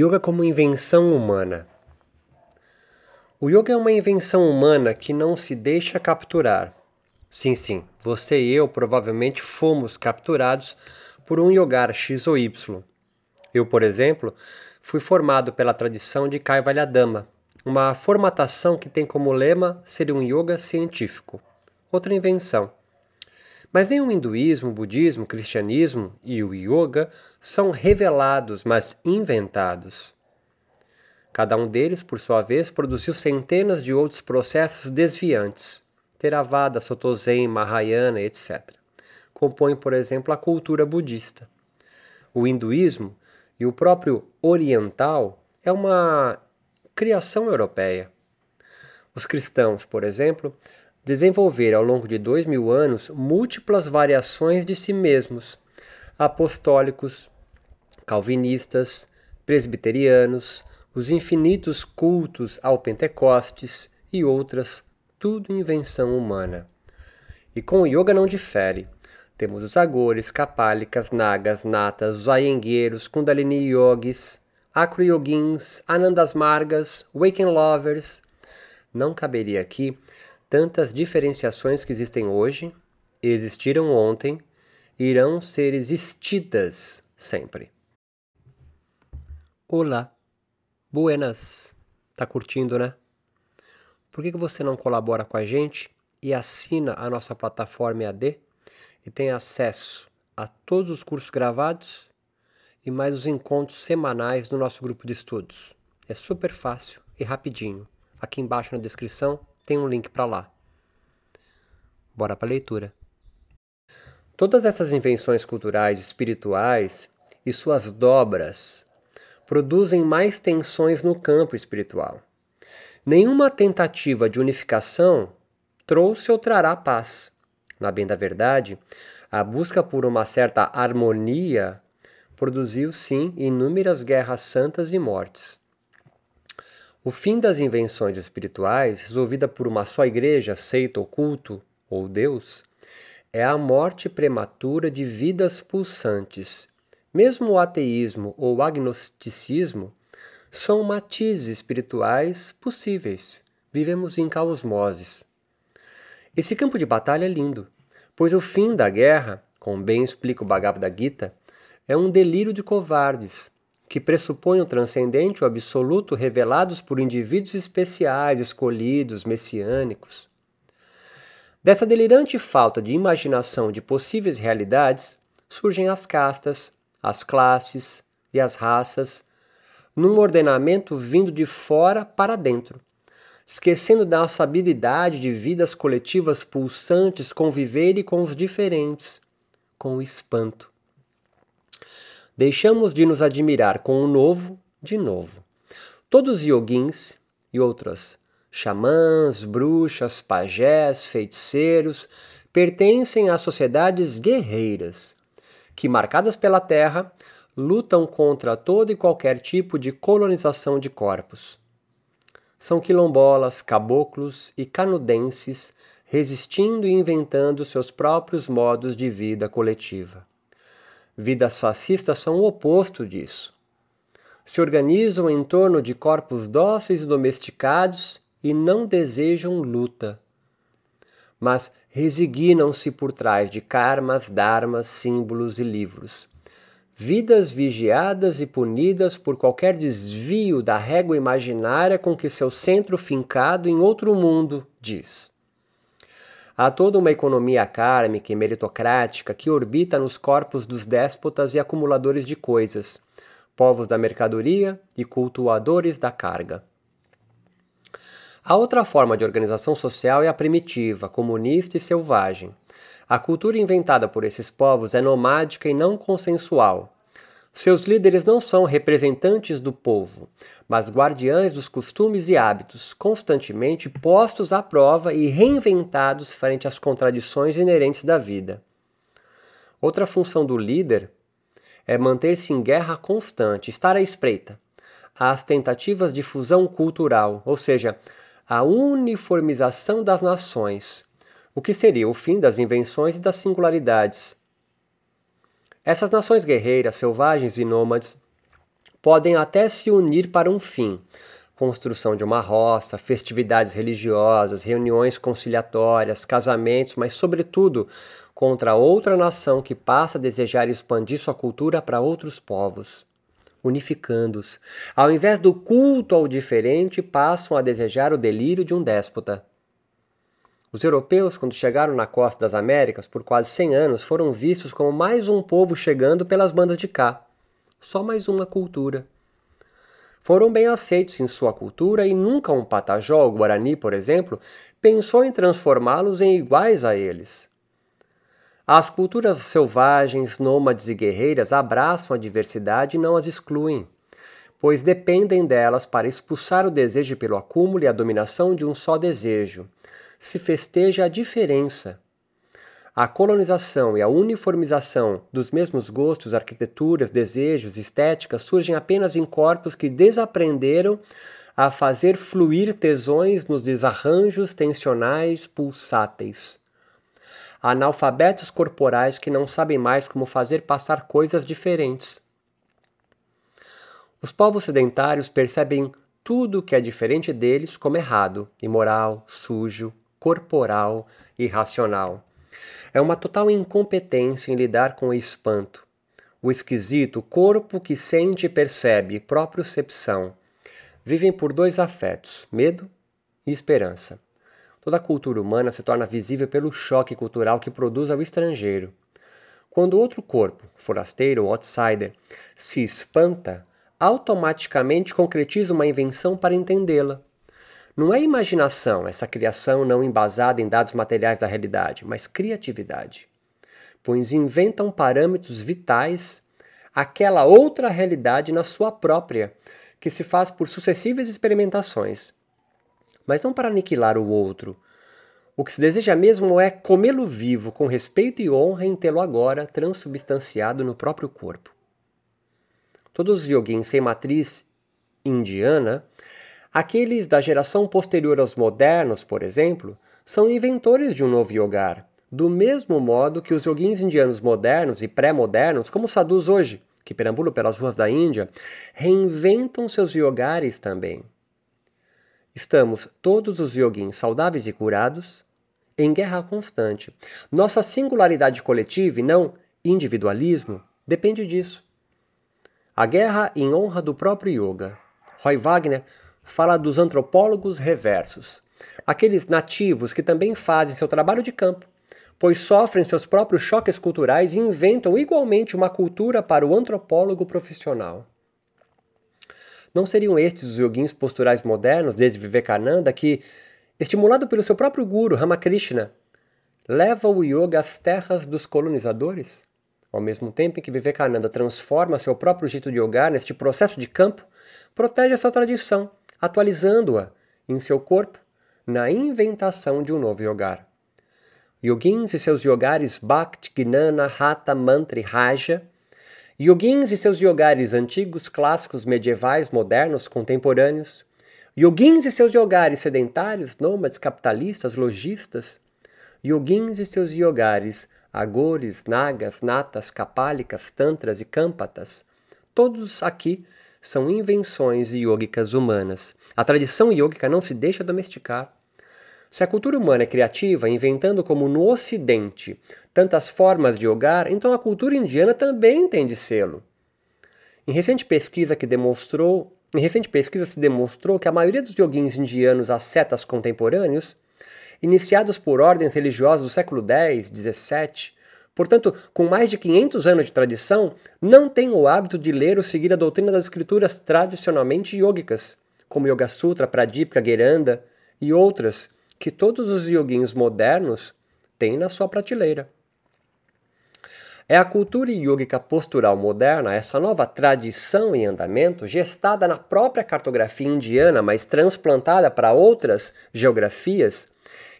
Yoga como invenção humana. O yoga é uma invenção humana que não se deixa capturar. Sim, sim, você e eu provavelmente fomos capturados por um yogar X ou Y. Eu, por exemplo, fui formado pela tradição de Kaivalyadama, uma formatação que tem como lema ser um yoga científico. Outra invenção. Mas nem o hinduísmo, o budismo, o cristianismo e o yoga são revelados, mas inventados. Cada um deles, por sua vez, produziu centenas de outros processos desviantes. Theravada, Sotozen, Mahayana, etc. Compõem, por exemplo, a cultura budista. O hinduísmo e o próprio oriental é uma criação europeia. Os cristãos, por exemplo, desenvolver ao longo de dois mil anos múltiplas variações de si mesmos, apostólicos, calvinistas, presbiterianos, os infinitos cultos ao Pentecostes e outras, tudo invenção humana. E com o yoga não difere. Temos os agores, kapálicas, nagas, natas, os ayengueiros, kundalini yogis, acro-yogins, anandas margas, waking lovers. Não caberia aqui tantas diferenciações que existem hoje, existiram ontem, irão ser existidas sempre. Olá, buenas, tá curtindo, né? Por que, que você não colabora com a gente e assina a nossa plataforma EAD e tem acesso a todos os cursos gravados e mais os encontros semanais do nosso grupo de estudos? É super fácil e rapidinho. Aqui embaixo na descrição tem um link para lá. Bora para a leitura. Todas essas invenções culturais espirituais e suas dobras produzem mais tensões no campo espiritual. Nenhuma tentativa de unificação trouxe ou trará paz. Na bem da verdade, a busca por uma certa harmonia produziu sim inúmeras guerras santas e mortes. O fim das invenções espirituais, resolvida por uma só igreja, seita ou culto, ou Deus, é a morte prematura de vidas pulsantes. Mesmo o ateísmo ou o agnosticismo são matizes espirituais possíveis. Vivemos em caosmoses. Esse campo de batalha é lindo, pois o fim da guerra, como bem explica o Bhagavad Gita, é um delírio de covardes, que pressupõe o transcendente o absoluto revelados por indivíduos especiais, escolhidos, messiânicos. Dessa delirante falta de imaginação de possíveis realidades surgem as castas, as classes e as raças, num ordenamento vindo de fora para dentro, esquecendo da nossa habilidade de vidas coletivas pulsantes conviverem com os diferentes, com o espanto deixamos de nos admirar com o novo de novo. Todos os yoguins e outras xamãs, bruxas, pajés, feiticeiros pertencem a sociedades guerreiras que, marcadas pela terra, lutam contra todo e qualquer tipo de colonização de corpos. São quilombolas, caboclos e canudenses resistindo e inventando seus próprios modos de vida coletiva. Vidas fascistas são o oposto disso. Se organizam em torno de corpos dóceis e domesticados e não desejam luta. Mas resignam-se por trás de karmas, dharmas, símbolos e livros. Vidas vigiadas e punidas por qualquer desvio da régua imaginária com que seu centro fincado em outro mundo diz. Há toda uma economia kármica e meritocrática que orbita nos corpos dos déspotas e acumuladores de coisas, povos da mercadoria e cultuadores da carga. A outra forma de organização social é a primitiva, comunista e selvagem. A cultura inventada por esses povos é nomádica e não consensual, seus líderes não são representantes do povo, mas guardiães dos costumes e hábitos, constantemente postos à prova e reinventados frente às contradições inerentes da vida. Outra função do líder é manter-se em guerra constante, estar à espreita às tentativas de fusão cultural, ou seja, a uniformização das nações, o que seria o fim das invenções e das singularidades essas nações guerreiras, selvagens e nômades podem até se unir para um fim. Construção de uma roça, festividades religiosas, reuniões conciliatórias, casamentos, mas, sobretudo, contra outra nação que passa a desejar expandir sua cultura para outros povos, unificando-os. Ao invés do culto ao diferente, passam a desejar o delírio de um déspota. Os europeus, quando chegaram na costa das Américas por quase 100 anos, foram vistos como mais um povo chegando pelas bandas de cá. Só mais uma cultura. Foram bem aceitos em sua cultura e nunca um patajó, o Guarani, por exemplo, pensou em transformá-los em iguais a eles. As culturas selvagens, nômades e guerreiras abraçam a diversidade e não as excluem, pois dependem delas para expulsar o desejo pelo acúmulo e a dominação de um só desejo. Se festeja a diferença. A colonização e a uniformização dos mesmos gostos, arquiteturas, desejos, estéticas surgem apenas em corpos que desaprenderam a fazer fluir tesões nos desarranjos tensionais pulsáteis analfabetos corporais que não sabem mais como fazer passar coisas diferentes. Os povos sedentários percebem tudo que é diferente deles como errado, imoral, sujo, corporal, irracional. É uma total incompetência em lidar com o espanto, o esquisito, corpo que sente e percebe, propriocepção. Vivem por dois afetos, medo e esperança. Toda a cultura humana se torna visível pelo choque cultural que produz ao estrangeiro. Quando outro corpo, forasteiro ou outsider, se espanta, automaticamente concretiza uma invenção para entendê-la. Não é imaginação, essa criação não embasada em dados materiais da realidade, mas criatividade. Pois inventam parâmetros vitais aquela outra realidade na sua própria, que se faz por sucessivas experimentações mas não para aniquilar o outro. O que se deseja mesmo é comê-lo vivo, com respeito e honra em tê-lo agora transubstanciado no próprio corpo. Todos os yoguins sem matriz indiana, aqueles da geração posterior aos modernos, por exemplo, são inventores de um novo yogar, do mesmo modo que os yoguins indianos modernos e pré-modernos, como os sadhus hoje, que perambulam pelas ruas da Índia, reinventam seus yogares também. Estamos todos os yoguins saudáveis e curados em guerra constante. Nossa singularidade coletiva e não individualismo depende disso. A guerra em honra do próprio yoga. Roy Wagner fala dos antropólogos reversos, aqueles nativos que também fazem seu trabalho de campo, pois sofrem seus próprios choques culturais e inventam igualmente uma cultura para o antropólogo profissional. Não seriam estes os yoguins posturais modernos, desde Vivekananda, que, estimulado pelo seu próprio guru, Ramakrishna, leva o yoga às terras dos colonizadores? Ao mesmo tempo em que Vivekananda transforma seu próprio jeito de yogar neste processo de campo, protege a sua tradição, atualizando-a em seu corpo na inventação de um novo yogar. Yoguins e seus yogares Bhakti, Gnana, Hatha, Mantra e Raja Yoguins e seus yogares antigos, clássicos, medievais, modernos, contemporâneos. Yoguins e seus yogares sedentários, nômades, capitalistas, lojistas. Yoguins e seus yogares agores, nagas, natas, capálicas, tantras e campatas. Todos aqui são invenções yogicas humanas. A tradição yogica não se deixa domesticar. Se a cultura humana é criativa, inventando como no Ocidente tantas formas de yogar, então a cultura indiana também tem de sê-lo. Em recente pesquisa que demonstrou, em recente pesquisa se demonstrou que a maioria dos yoguins indianos ascetas contemporâneos, iniciados por ordens religiosas do século X, XVII, portanto, com mais de 500 anos de tradição, não têm o hábito de ler ou seguir a doutrina das escrituras tradicionalmente yogicas, como Yoga Sutra, Pradipika, Geranda e outras, que todos os yoguins modernos têm na sua prateleira. É a cultura yogica postural moderna, essa nova tradição em andamento, gestada na própria cartografia indiana, mas transplantada para outras geografias,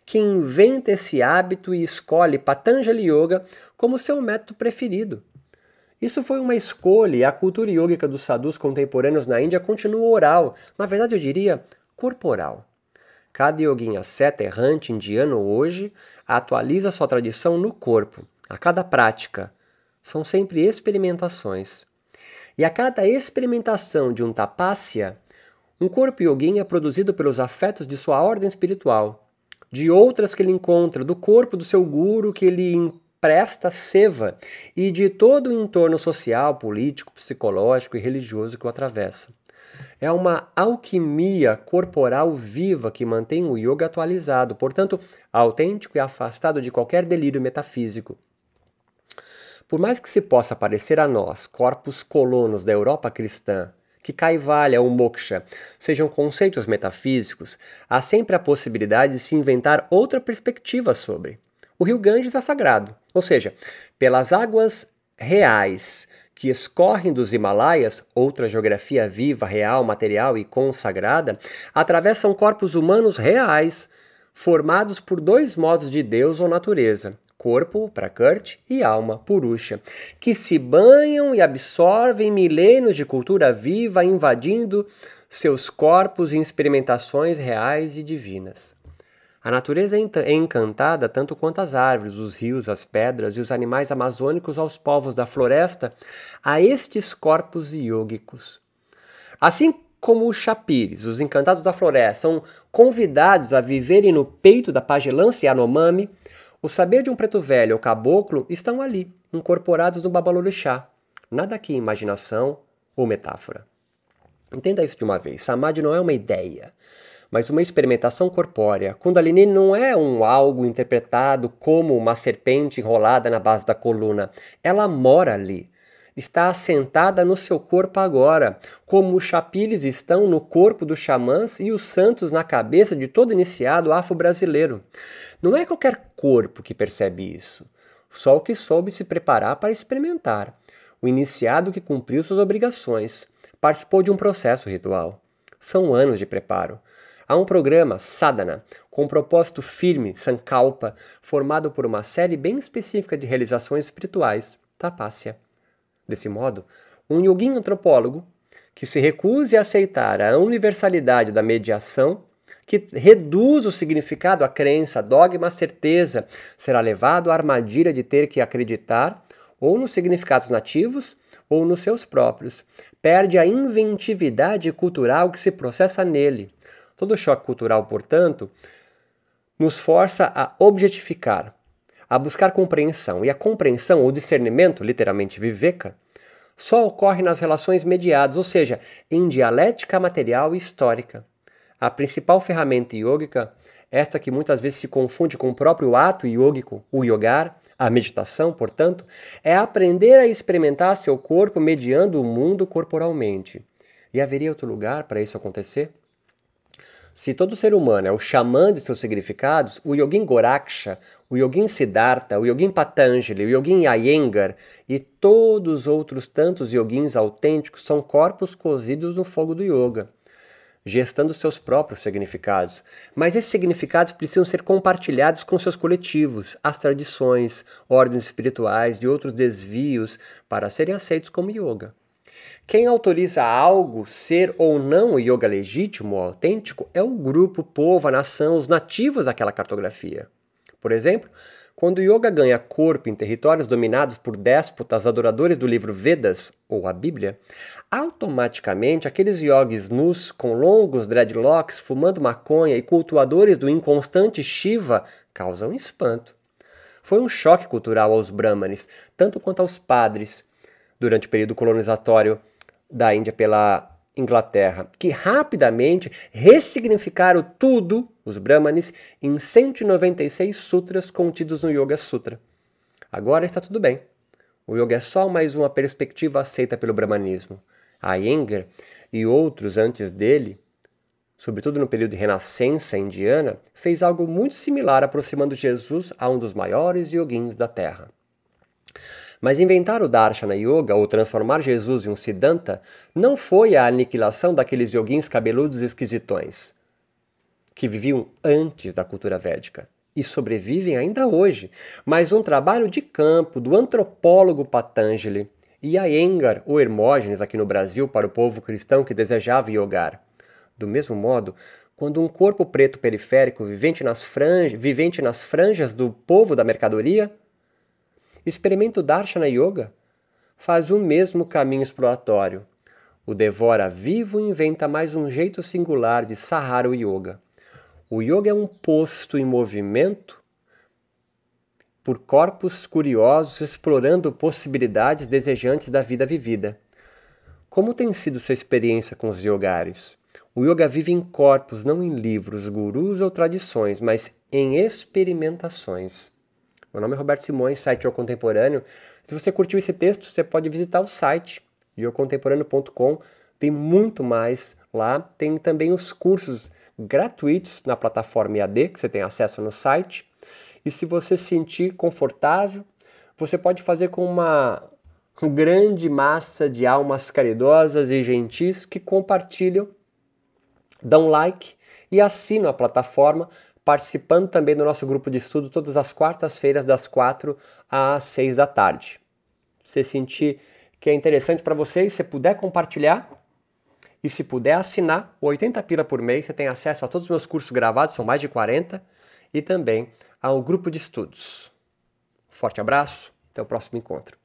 que inventa esse hábito e escolhe Patanjali Yoga como seu método preferido. Isso foi uma escolha e a cultura yogica dos sadhus contemporâneos na Índia continua oral, na verdade eu diria corporal. Cada yoguinha seta errante indiano hoje atualiza sua tradição no corpo, a cada prática. São sempre experimentações. E a cada experimentação de um tapasya, um corpo yogin é produzido pelos afetos de sua ordem espiritual, de outras que ele encontra, do corpo do seu guru que ele empresta seva e de todo o entorno social, político, psicológico e religioso que o atravessa. É uma alquimia corporal viva que mantém o yoga atualizado, portanto, autêntico e afastado de qualquer delírio metafísico. Por mais que se possa parecer a nós, corpos colonos da Europa cristã, que Kaivalya ou Moksha sejam conceitos metafísicos, há sempre a possibilidade de se inventar outra perspectiva sobre. O rio Ganges é sagrado, ou seja, pelas águas reais que escorrem dos Himalaias, outra geografia viva, real, material e consagrada, atravessam corpos humanos reais, formados por dois modos de Deus ou natureza, corpo, Prakrti, e alma, Purusha, que se banham e absorvem milênios de cultura viva, invadindo seus corpos em experimentações reais e divinas. A natureza é, é encantada tanto quanto as árvores, os rios, as pedras e os animais amazônicos aos povos da floresta, a estes corpos iógicos. Assim como os chapires, os encantados da floresta, são convidados a viverem no peito da pagelância Yanomami, o saber de um preto velho ou caboclo estão ali, incorporados no Babalorixá. Nada aqui imaginação ou metáfora. Entenda isso de uma vez. Samadhi não é uma ideia, mas uma experimentação corpórea. Kundalini não é um algo interpretado como uma serpente enrolada na base da coluna. Ela mora ali está assentada no seu corpo agora, como os chapiles estão no corpo dos xamãs e os santos na cabeça de todo iniciado afro-brasileiro. Não é qualquer corpo que percebe isso, só o que soube se preparar para experimentar. O iniciado que cumpriu suas obrigações, participou de um processo ritual. São anos de preparo. Há um programa, Sadhana, com um propósito firme, Sankalpa, formado por uma série bem específica de realizações espirituais, Tapasya. Desse modo, um yogin antropólogo que se recuse a aceitar a universalidade da mediação, que reduz o significado à crença, dogma, certeza, será levado à armadilha de ter que acreditar ou nos significados nativos ou nos seus próprios. Perde a inventividade cultural que se processa nele. Todo choque cultural, portanto, nos força a objetificar, a buscar compreensão. E a compreensão ou discernimento, literalmente viveka, só ocorre nas relações mediadas, ou seja, em dialética material e histórica. A principal ferramenta yógica, esta que muitas vezes se confunde com o próprio ato yógico, o yogar, a meditação, portanto, é aprender a experimentar seu corpo mediando o mundo corporalmente. E haveria outro lugar para isso acontecer? Se todo ser humano é o xamã de seus significados, o Yogin Goraksha, o Yogin Siddhartha, o Yogin Patanjali, o Yogin Iyengar e todos os outros tantos yogins autênticos são corpos cozidos no fogo do yoga, gestando seus próprios significados. Mas esses significados precisam ser compartilhados com seus coletivos, as tradições, ordens espirituais e outros desvios para serem aceitos como yoga. Quem autoriza algo ser ou não yoga legítimo ou autêntico é o grupo, o povo, a nação, os nativos daquela cartografia. Por exemplo, quando o yoga ganha corpo em territórios dominados por déspotas adoradores do livro Vedas, ou a Bíblia, automaticamente aqueles yogis nus, com longos dreadlocks, fumando maconha e cultuadores do inconstante Shiva causam espanto. Foi um choque cultural aos brahmanes, tanto quanto aos padres, durante o período colonizatório da Índia pela Inglaterra, que rapidamente ressignificaram tudo, os Brahmanes, em 196 sutras contidos no Yoga Sutra. Agora está tudo bem. O yoga é só mais uma perspectiva aceita pelo brahmanismo. A Iyengar e outros antes dele, sobretudo no período de renascença indiana, fez algo muito similar aproximando Jesus a um dos maiores yogins da Terra. Mas inventar o Darshana Yoga ou transformar Jesus em um Siddhanta não foi a aniquilação daqueles yoguins cabeludos esquisitões que viviam antes da cultura védica e sobrevivem ainda hoje, mas um trabalho de campo do antropólogo Patanjali e Iyengar ou Hermógenes aqui no Brasil para o povo cristão que desejava yogar. Do mesmo modo, quando um corpo preto periférico vivente nas, vivente nas franjas do povo da mercadoria experimenta o Darshana Yoga, faz o mesmo caminho exploratório. O devora vivo inventa mais um jeito singular de sarrar o yoga. O yoga é um posto em movimento por corpos curiosos explorando possibilidades desejantes da vida vivida. Como tem sido sua experiência com os yogares? O yoga vive em corpos, não em livros, gurus ou tradições, mas em experimentações. Meu nome é Roberto Simões, site Yoga Contemporâneo. Se você curtiu esse texto, você pode visitar o site yogacontemporâneo.com. Tem muito mais lá. Tem também os cursos gratuitos na plataforma EAD, que você tem acesso no site. E se você se sentir confortável, você pode fazer com uma grande massa de almas caridosas e gentis que compartilham dão like e assinam a plataforma, participando também do nosso grupo de estudo todas as quartas-feiras, das 4 às 6 da tarde. Se sentir que é interessante para vocês, se puder compartilhar e se puder assinar, 80 pila por mês, você tem acesso a todos os meus cursos gravados, são mais de 40, e também ao grupo de estudos. Forte abraço, até o próximo encontro.